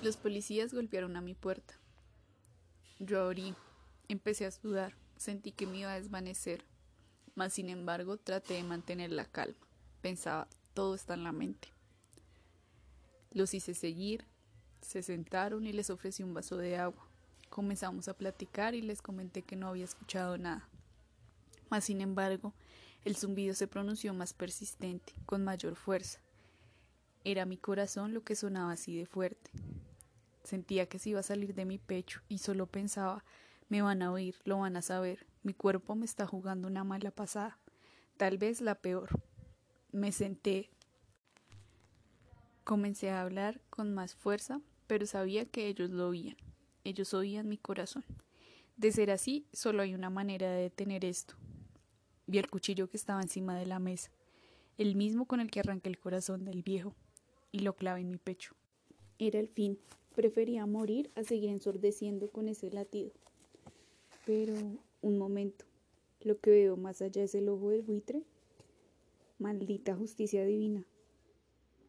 Los policías golpearon a mi puerta. Yo abrí, empecé a sudar, sentí que me iba a desvanecer, mas sin embargo traté de mantener la calma. Pensaba, todo está en la mente. Los hice seguir, se sentaron y les ofrecí un vaso de agua. Comenzamos a platicar y les comenté que no había escuchado nada. Mas sin embargo, el zumbido se pronunció más persistente, con mayor fuerza. Era mi corazón lo que sonaba así de fuerte. Sentía que se iba a salir de mi pecho y solo pensaba me van a oír, lo van a saber, mi cuerpo me está jugando una mala pasada, tal vez la peor. Me senté. Comencé a hablar con más fuerza, pero sabía que ellos lo oían. Ellos oían mi corazón. De ser así, solo hay una manera de detener esto. Vi el cuchillo que estaba encima de la mesa, el mismo con el que arranqué el corazón del viejo, y lo clavé en mi pecho. Era el fin. Prefería morir a seguir ensordeciendo con ese latido. Pero, un momento. Lo que veo más allá es el ojo del buitre. Maldita justicia divina.